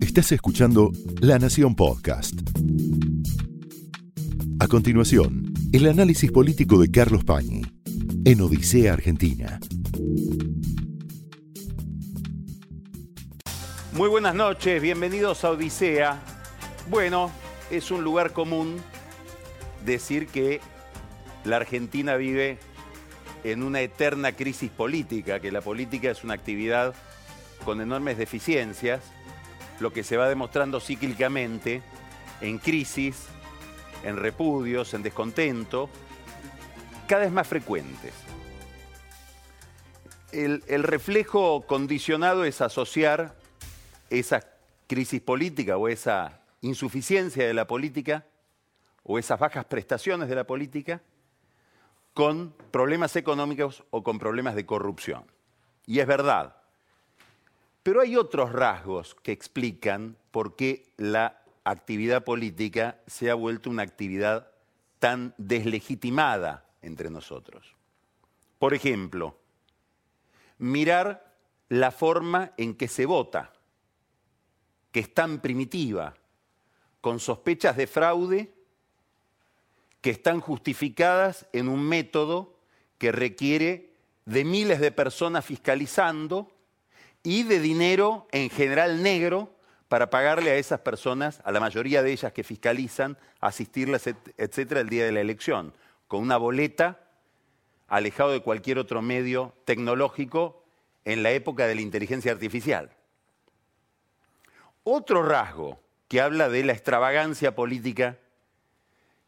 Estás escuchando La Nación Podcast. A continuación, el análisis político de Carlos Pañi en Odisea Argentina. Muy buenas noches, bienvenidos a Odisea. Bueno, es un lugar común decir que la Argentina vive en una eterna crisis política, que la política es una actividad con enormes deficiencias, lo que se va demostrando cíclicamente en crisis, en repudios, en descontento, cada vez más frecuentes. El, reflejo condicionado es asociar esa crisis política o esa insuficiencia de la política o esas bajas prestaciones de la política con problemas económicos o con problemas de corrupción. Y es verdad, pero hay otros rasgos que explican por qué la actividad política se ha vuelto una actividad tan deslegitimada entre nosotros. Por ejemplo, mirar la forma en que se vota, que es tan primitiva, con sospechas de fraude que están justificadas en un método que requiere de miles de personas fiscalizando y de dinero en general negro para pagarle a esas personas, a la mayoría de ellas que fiscalizan, asistirlas, etcétera, el día de la elección, con una boleta alejado de cualquier otro medio tecnológico en la época de la inteligencia artificial. Otro rasgo que habla de la extravagancia política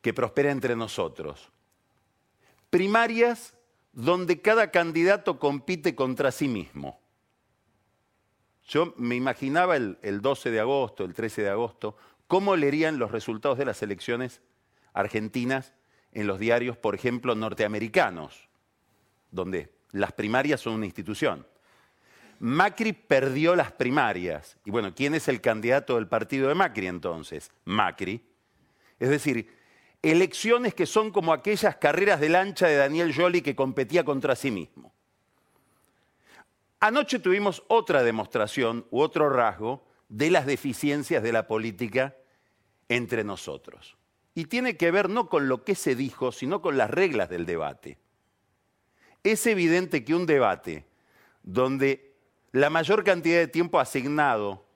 que prospera entre nosotros. Primarias donde cada candidato compite contra sí mismo. Yo me imaginaba el, 12 de agosto, el 13 de agosto, cómo leerían los resultados de las elecciones argentinas en los diarios, por ejemplo, norteamericanos, donde las primarias son una institución. Macri perdió las primarias. Y bueno, ¿quién es el candidato del partido de Macri entonces? Macri. Es decir, elecciones que son como aquellas carreras de lancha de Daniel Joly que competía contra sí mismo. Anoche tuvimos otra demostración u otro rasgo de las deficiencias de la política entre nosotros. Y tiene que ver no con lo que se dijo, sino con las reglas del debate. Es evidente que un debate donde la mayor cantidad de tiempo asignado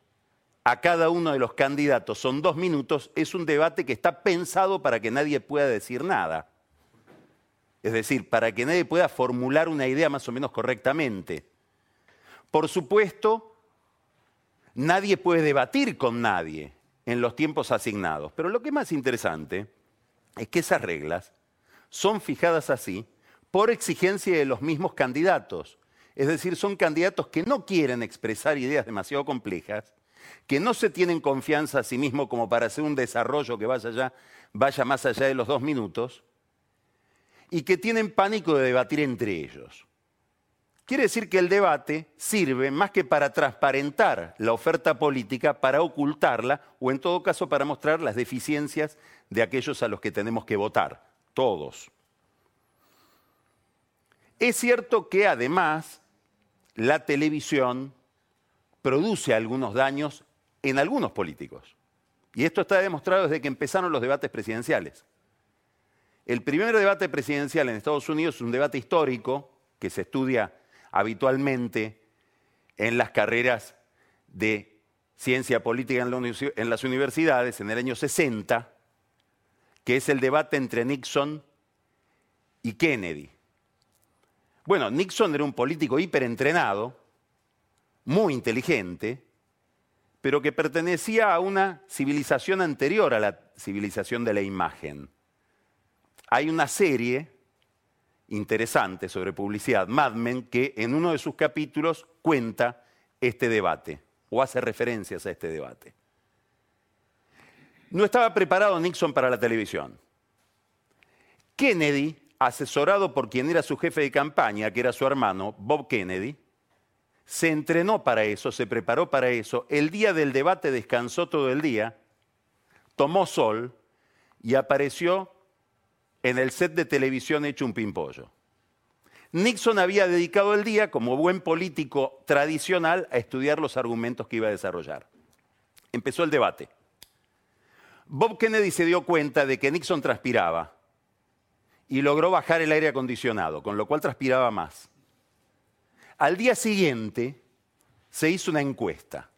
a cada uno de los candidatos son dos minutos, es un debate que está pensado para que nadie pueda decir nada. Es decir, para que nadie pueda formular una idea más o menos correctamente. Por supuesto, nadie puede debatir con nadie en los tiempos asignados, pero lo que es más interesante es que esas reglas son fijadas así por exigencia de los mismos candidatos. Es decir, son candidatos que no quieren expresar ideas demasiado complejas, que no se tienen confianza a sí mismos como para hacer un desarrollo que vaya, vaya más allá de los dos minutos, y que tienen pánico de debatir entre ellos. Quiere decir que el debate sirve más que para transparentar la oferta política, para ocultarla o en todo caso para mostrar las deficiencias de aquellos a los que tenemos que votar, todos. Es cierto que además la televisión produce algunos daños en algunos políticos. Y esto está demostrado desde que empezaron los debates presidenciales. El primer debate presidencial en Estados Unidos es un debate histórico que se estudia habitualmente en las carreras de ciencia política en las universidades en el año 60, que es el debate entre Nixon y Kennedy. Bueno, Nixon era un político hiperentrenado, muy inteligente, pero que pertenecía a una civilización anterior a la civilización de la imagen. Hay una serie interesante sobre publicidad, Mad Men, que en uno de sus capítulos cuenta este debate o hace referencias a este debate. No estaba preparado Nixon para la televisión. Kennedy, asesorado por quien era su jefe de campaña, que era su hermano, Bob Kennedy, se entrenó para eso, se preparó para eso. El día del debate descansó todo el día, tomó sol y apareció en el set de televisión hecho un pimpollo. Nixon había dedicado el día, como buen político tradicional, a estudiar los argumentos que iba a desarrollar. Empezó el debate. Bob Kennedy se dio cuenta de que Nixon transpiraba y logró bajar el aire acondicionado, con lo cual transpiraba más. Al día siguiente se hizo una encuesta.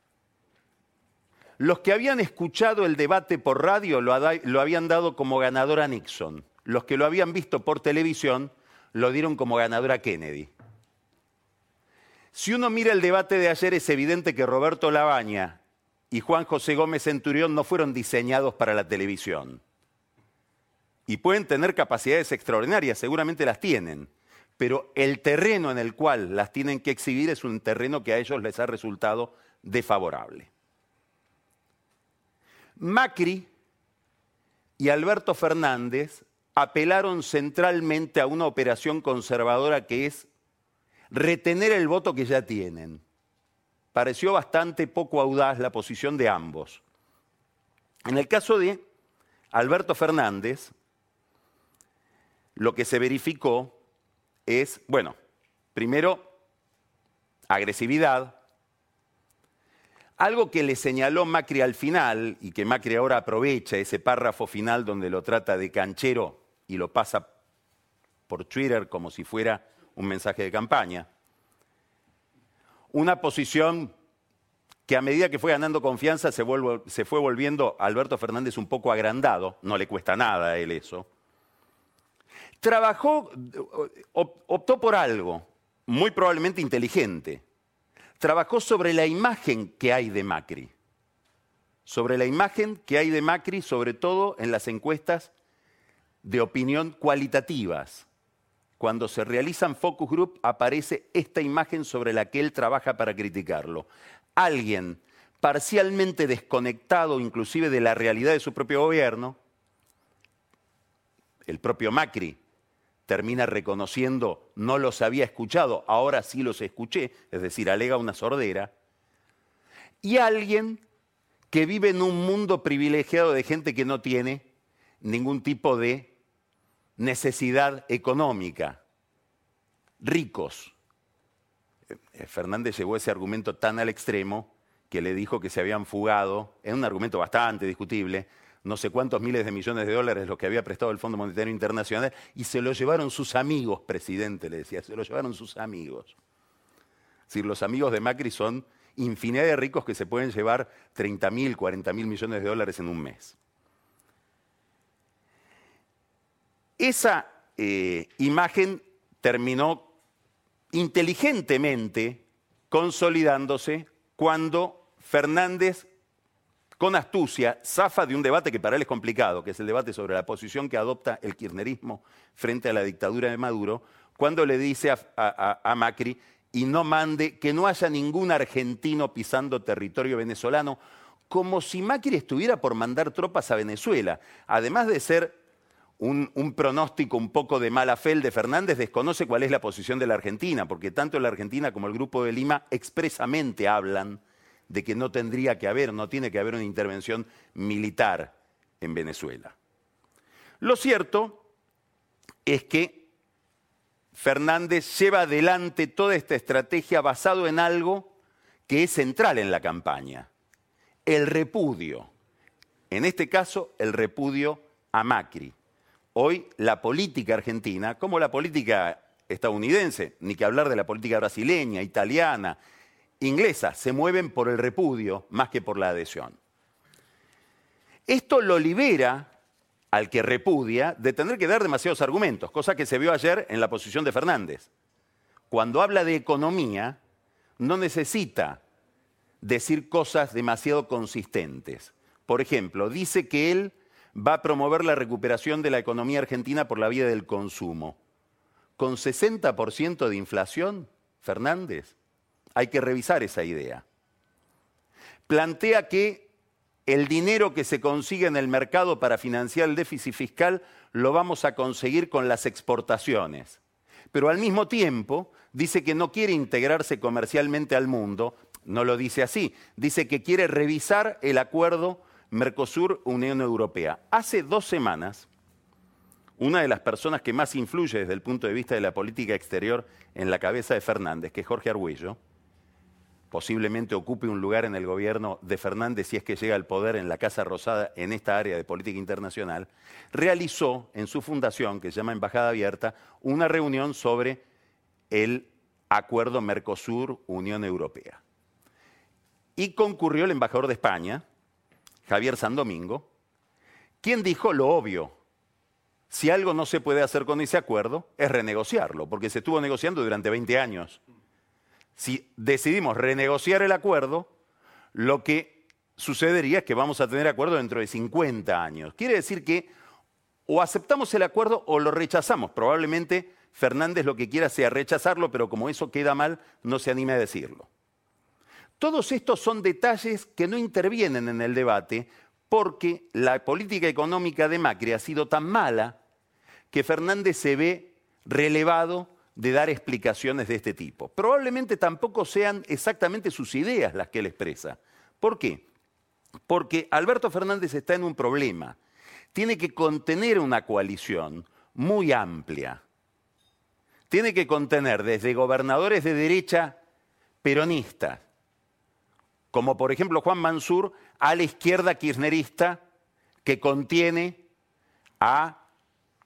Los que habían escuchado el debate por radio lo, habían dado como ganador a Nixon. Los que lo habían visto por televisión lo dieron como ganador a Kennedy. Si uno mira el debate de ayer es evidente que Roberto Labaña y Juan José Gómez Centurión no fueron diseñados para la televisión. Y pueden tener capacidades extraordinarias, seguramente las tienen, pero el terreno en el cual las tienen que exhibir es un terreno que a ellos les ha resultado desfavorable. Macri y Alberto Fernández apelaron centralmente a una operación conservadora que es retener el voto que ya tienen pareció bastante poco audaz la posición de ambos. En el caso de Alberto Fernández, lo que se verificó es, bueno, primero, agresividad, algo que le señaló Macri al final y que Macri ahora aprovecha, ese párrafo final donde lo trata de canchero y lo pasa por Twitter como si fuera un mensaje de campaña una posición que a medida que fue ganando confianza se, fue volviendo Alberto Fernández un poco agrandado, no le cuesta nada a él eso. Trabajó, optó por algo, muy probablemente inteligente. Trabajó sobre la imagen que hay de Macri. Sobre la imagen que hay de Macri, sobre todo en las encuestas de opinión cualitativas cuando se realizan focus group, aparece esta imagen sobre la que él trabaja para criticarlo. Alguien parcialmente desconectado inclusive de la realidad de su propio gobierno, el propio Macri termina reconociendo, no los había escuchado, ahora sí los escuché, es decir, alega una sordera, y alguien que vive en un mundo privilegiado de gente que no tiene ningún tipo de necesidad económica, ricos. Eh, Fernández llevó ese argumento tan al extremo que le dijo que se habían fugado, es un argumento bastante discutible, no sé cuántos miles de millones de dólares los que había prestado el Fondo Monetario Internacional, y se lo llevaron sus amigos, presidente, le decía, se lo llevaron sus amigos. Es decir, los amigos de Macri son infinidad de ricos que se pueden llevar 30 mil, 40 mil millones de dólares en un mes. Esa eh, imagen terminó inteligentemente consolidándose cuando Fernández, con astucia, zafa de un debate que para él es complicado, que es el debate sobre la posición que adopta el kirchnerismo frente a la dictadura de Maduro, cuando le dice a, a Macri, y no mande, que no haya ningún argentino pisando territorio venezolano, como si Macri estuviera por mandar tropas a Venezuela, además de ser un, pronóstico un poco de mala fe de Fernández, desconoce cuál es la posición de la Argentina, porque tanto la Argentina como el Grupo de Lima expresamente hablan de que no tendría que haber, no tiene que haber una intervención militar en Venezuela. Lo cierto es que Fernández lleva adelante toda esta estrategia basado en algo que es central en la campaña, el repudio. En este caso, el repudio a Macri. Hoy la política argentina, como la política estadounidense, ni que hablar de la política brasileña, italiana, inglesa, se mueven por el repudio más que por la adhesión. Esto lo libera al que repudia de tener que dar demasiados argumentos, cosa que se vio ayer en la posición de Fernández. Cuando habla de economía, no necesita decir cosas demasiado consistentes. Por ejemplo, dice que él va a promover la recuperación de la economía argentina por la vía del consumo. Con 60% de inflación, Fernández, hay que revisar esa idea. Plantea que el dinero que se consigue en el mercado para financiar el déficit fiscal lo vamos a conseguir con las exportaciones. Pero al mismo tiempo dice que no quiere integrarse comercialmente al mundo, no lo dice así, dice que quiere revisar el acuerdo Mercosur, Unión Europea. Hace dos semanas, una de las personas que más influye desde el punto de vista de la política exterior en la cabeza de Fernández, que es Jorge Argüello, posiblemente ocupe un lugar en el gobierno de Fernández si es que llega al poder en la Casa Rosada en esta área de política internacional, realizó en su fundación, que se llama Embajada Abierta, una reunión sobre el acuerdo Mercosur-Unión Europea. Y concurrió el embajador de España, Javier San Domingo, quien dijo lo obvio, si algo no se puede hacer con ese acuerdo, es renegociarlo, porque se estuvo negociando durante 20 años. Si decidimos renegociar el acuerdo, lo que sucedería es que vamos a tener acuerdo dentro de 50 años. Quiere decir que o aceptamos el acuerdo o lo rechazamos. Probablemente Fernández lo que quiera sea rechazarlo, pero como eso queda mal, no se anime a decirlo. Todos estos son detalles que no intervienen en el debate porque la política económica de Macri ha sido tan mala que Fernández se ve relevado de dar explicaciones de este tipo. Probablemente tampoco sean exactamente sus ideas las que él expresa. ¿Por qué? Porque Alberto Fernández está en un problema. Tiene que contener una coalición muy amplia. Tiene que contener desde gobernadores de derecha peronistas, como por ejemplo Juan Mansur, a la izquierda kirchnerista, que contiene a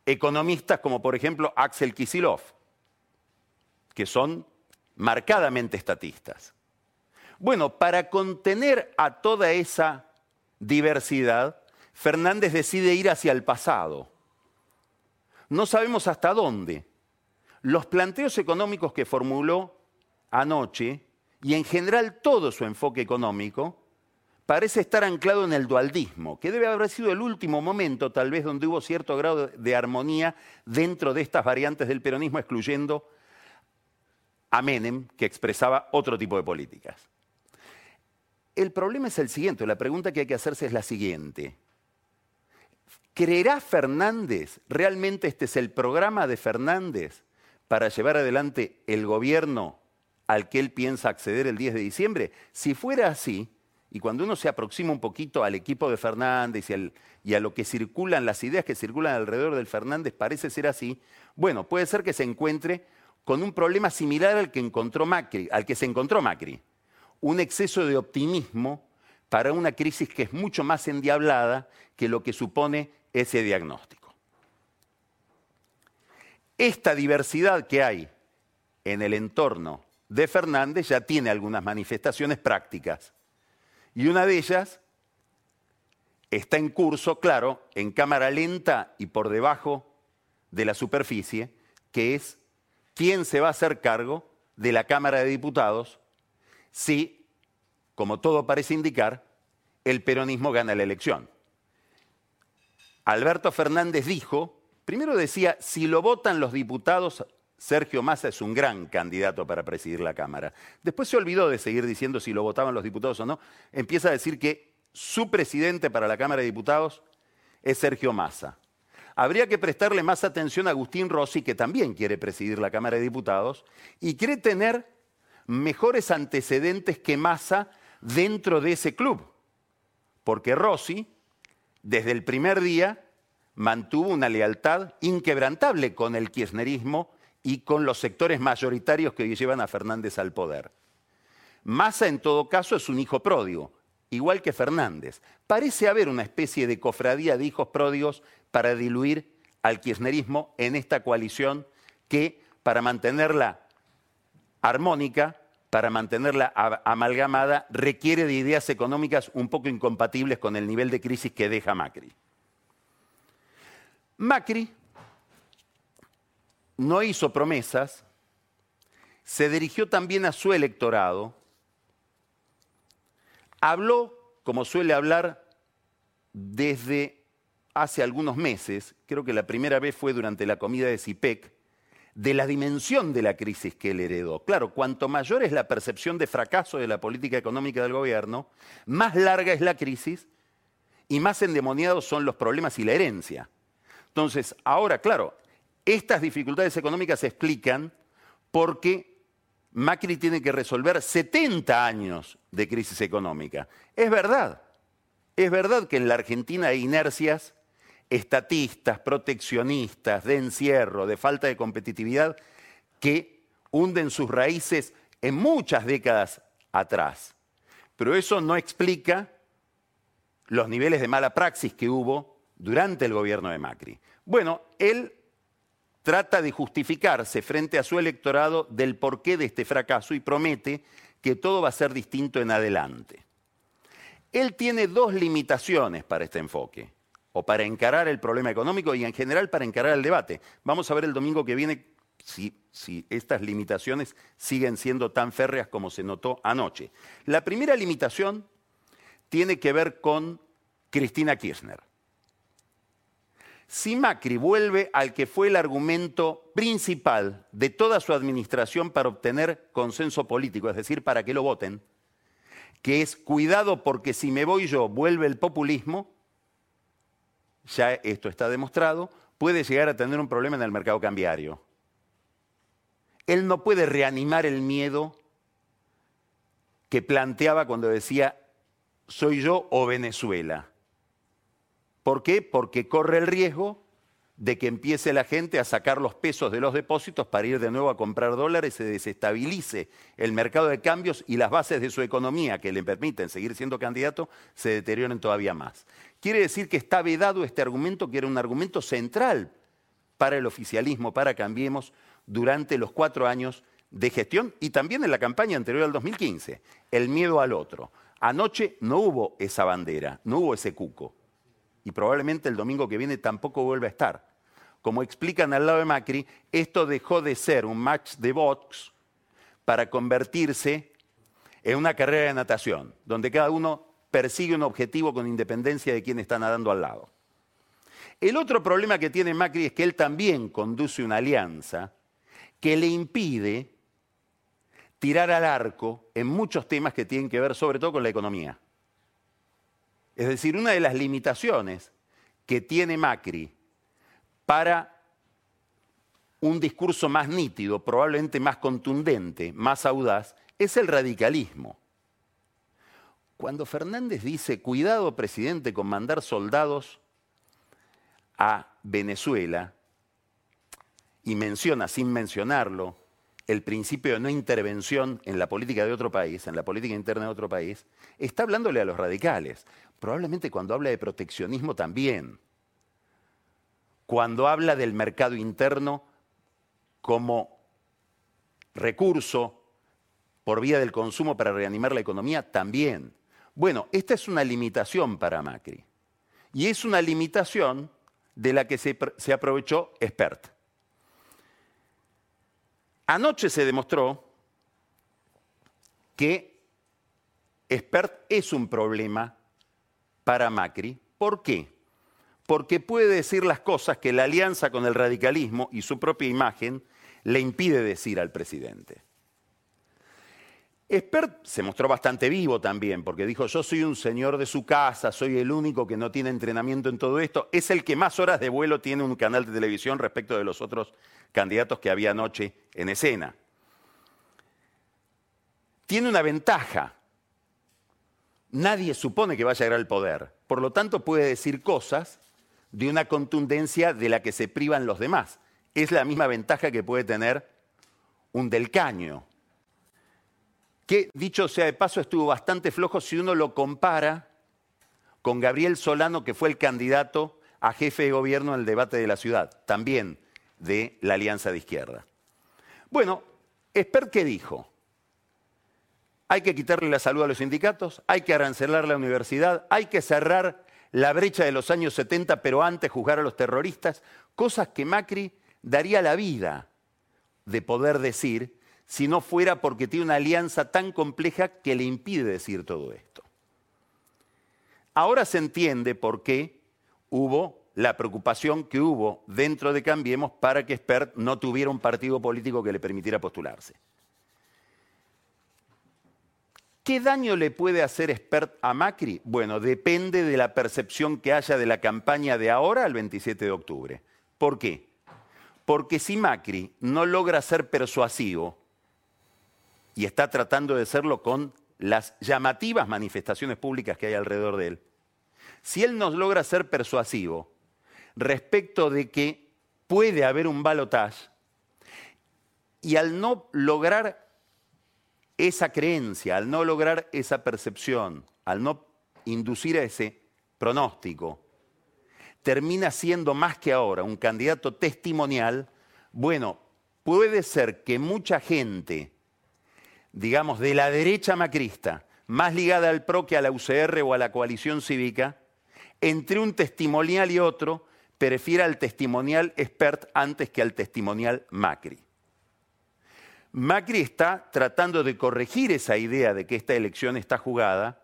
economistas como por ejemplo Axel Kisilov, que son marcadamente estatistas. Bueno, para contener a toda esa diversidad, Fernández decide ir hacia el pasado. No sabemos hasta dónde. Los planteos económicos que formuló anoche, y en general todo su enfoque económico, parece estar anclado en el dualdismo, que debe haber sido el último momento tal vez donde hubo cierto grado de armonía dentro de estas variantes del peronismo, excluyendo a Menem, que expresaba otro tipo de políticas. El problema es el siguiente, la pregunta que hay que hacerse es la siguiente. ¿Creerá Fernández, realmente este es el programa de Fernández para llevar adelante el gobierno al que él piensa acceder el 10 de diciembre? Si fuera así, y cuando uno se aproxima un poquito al equipo de Fernández y, a lo que circulan, las ideas que circulan alrededor del Fernández, parece ser así, bueno, puede ser que se encuentre con un problema similar al que encontró Macri, al que se encontró Macri. Un exceso de optimismo para una crisis que es mucho más endiablada que lo que supone ese diagnóstico. Esta diversidad que hay en el entorno de Fernández ya tiene algunas manifestaciones prácticas. Y una de ellas está en curso, claro, en cámara lenta y por debajo de la superficie, que es quién se va a hacer cargo de la Cámara de Diputados si, como todo parece indicar, el peronismo gana la elección. Alberto Fernández dijo, primero decía, si lo votan los diputados, Sergio Massa es un gran candidato para presidir la Cámara. Después se olvidó de seguir diciendo si lo votaban los diputados o no. Empieza a decir que su presidente para la Cámara de Diputados es Sergio Massa. Habría que prestarle más atención a Agustín Rossi, que también quiere presidir la Cámara de Diputados y quiere tener mejores antecedentes que Massa dentro de ese club. Porque Rossi, desde el primer día, mantuvo una lealtad inquebrantable con el kirchnerismo y con los sectores mayoritarios que llevan a Fernández al poder. Massa, en todo caso, es un hijo pródigo, igual que Fernández. Parece haber una especie de cofradía de hijos pródigos para diluir al kirchnerismo en esta coalición que, para mantenerla armónica, para mantenerla amalgamada, requiere de ideas económicas un poco incompatibles con el nivel de crisis que deja Macri. Macri no hizo promesas, se dirigió también a su electorado, habló, como suele hablar, desde hace algunos meses, creo que la primera vez fue durante la comida de CIPEC, de la dimensión de la crisis que él heredó. Claro, cuanto mayor es la percepción de fracaso de la política económica del gobierno, más larga es la crisis y más endemoniados son los problemas y la herencia. Entonces, ahora, claro, estas dificultades económicas se explican porque Macri tiene que resolver 70 años de crisis económica. Es verdad, es verdad que en la Argentina hay inercias estatistas, proteccionistas, de encierro, de falta de competitividad, que hunden sus raíces en muchas décadas atrás. Pero eso no explica los niveles de mala praxis que hubo durante el gobierno de Macri. Bueno, él trata de justificarse frente a su electorado del porqué de este fracaso y promete que todo va a ser distinto en adelante. Él tiene dos limitaciones para este enfoque, o para encarar el problema económico y en general para encarar el debate. Vamos a ver el domingo que viene si, si, estas limitaciones siguen siendo tan férreas como se notó anoche. La primera limitación tiene que ver con Cristina Kirchner. Si Macri vuelve al que fue el argumento principal de toda su administración para obtener consenso político, es decir, para que lo voten, que es cuidado porque si me voy yo vuelve el populismo, ya esto está demostrado, puede llegar a tener un problema en el mercado cambiario. Él no puede reanimar el miedo que planteaba cuando decía, soy yo o Venezuela. ¿Por qué? Porque corre el riesgo de que empiece la gente a sacar los pesos de los depósitos para ir de nuevo a comprar dólares, se desestabilice el mercado de cambios y las bases de su economía que le permiten seguir siendo candidato se deterioren todavía más. Quiere decir que está vedado este argumento, que era un argumento central para el oficialismo, para Cambiemos, durante los cuatro años de gestión y también en la campaña anterior al 2015, el miedo al otro. Anoche no hubo esa bandera, no hubo ese cuco. Y probablemente el domingo que viene tampoco vuelva a estar. Como explican al lado de Macri, esto dejó de ser un match de box para convertirse en una carrera de natación, donde cada uno persigue un objetivo con independencia de quién está nadando al lado. El otro problema que tiene Macri es que él también conduce una alianza que le impide tirar al arco en muchos temas que tienen que ver sobre todo con la economía. Es decir, una de las limitaciones que tiene Macri para un discurso más nítido, probablemente más contundente, más audaz, es el radicalismo. Cuando Fernández dice, cuidado presidente con mandar soldados a Venezuela, y menciona sin mencionarlo el principio de no intervención en la política de otro país, en la política interna de otro país, está hablándole a los radicales. Probablemente cuando habla de proteccionismo también. Cuando habla del mercado interno como recurso por vía del consumo para reanimar la economía, también. Bueno, esta es una limitación para Macri. Y es una limitación de la que se, aprovechó Expert. Anoche se demostró que Expert es un problema para Macri. ¿Por qué? Porque puede decir las cosas que la alianza con el radicalismo y su propia imagen le impide decir al presidente. Expert se mostró bastante vivo también, porque dijo, yo soy un señor de su casa, soy el único que no tiene entrenamiento en todo esto, es el que más horas de vuelo tiene un canal de televisión respecto de los otros candidatos que había anoche en escena. Tiene una ventaja. Nadie supone que vaya a llegar al poder. Por lo tanto, puede decir cosas de una contundencia de la que se privan los demás. Es la misma ventaja que puede tener un del caño, que, dicho sea de paso, estuvo bastante flojo si uno lo compara con Gabriel Solano, que fue el candidato a jefe de gobierno en el debate de la ciudad, también de la Alianza de Izquierda. Bueno, Esper, ¿qué dijo? Hay que quitarle la salud a los sindicatos, hay que arancelar la universidad, hay que cerrar la brecha de los años 70, pero antes juzgar a los terroristas, cosas que Macri daría la vida de poder decir si no fuera porque tiene una alianza tan compleja que le impide decir todo esto. Ahora se entiende por qué hubo la preocupación que hubo dentro de Cambiemos para que Spert no tuviera un partido político que le permitiera postularse. ¿Qué daño le puede hacer Spert a Macri? Bueno, depende de la percepción que haya de la campaña de ahora al 27 de octubre. ¿Por qué? Porque si Macri no logra ser persuasivo, y está tratando de hacerlo con las llamativas manifestaciones públicas que hay alrededor de él. Si él nos logra ser persuasivo, respecto de que puede haber un balotaje y al no lograr esa creencia, al no lograr esa percepción, al no inducir a ese pronóstico, termina siendo más que ahora un candidato testimonial, bueno, puede ser que mucha gente, digamos, de la derecha macrista, más ligada al PRO que a la UCR o a la coalición cívica, entre un testimonial y otro, prefiera al testimonial expert antes que al testimonial Macri. Macri está tratando de corregir esa idea de que esta elección está jugada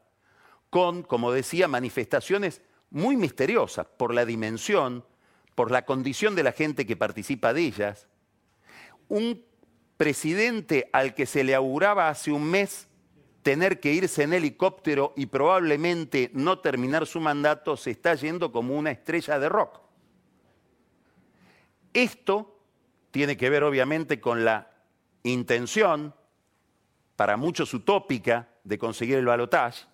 con, como decía, manifestaciones muy misteriosas por la dimensión, por la condición de la gente que participa de ellas. Un presidente al que se le auguraba hace un mes tener que irse en helicóptero y probablemente no terminar su mandato, se está yendo como una estrella de rock. Esto tiene que ver obviamente con la intención, para muchos utópica, de conseguir el balotaje,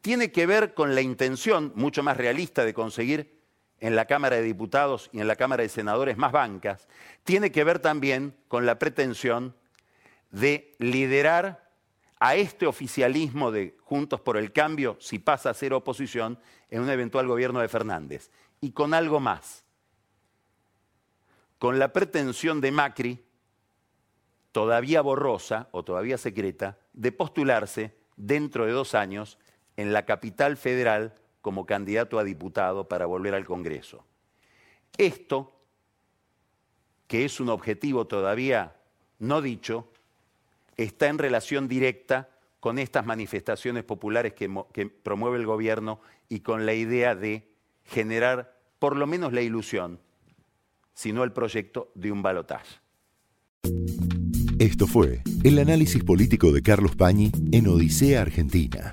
tiene que ver con la intención, mucho más realista, de conseguir en la Cámara de Diputados y en la Cámara de Senadores más bancas, tiene que ver también con la pretensión de liderar a este oficialismo de Juntos por el Cambio, si pasa a ser oposición, en un eventual gobierno de Fernández. Y con algo más, con la pretensión de Macri, todavía borrosa o todavía secreta, de postularse dentro de dos años en la capital federal como candidato a diputado para volver al Congreso. Esto, que es un objetivo todavía no dicho, está en relación directa con estas manifestaciones populares que, promueve el gobierno y con la idea de generar por lo menos la ilusión, si no el proyecto de un balotaje. Esto fue el análisis político de Carlos Pañi en Odisea Argentina,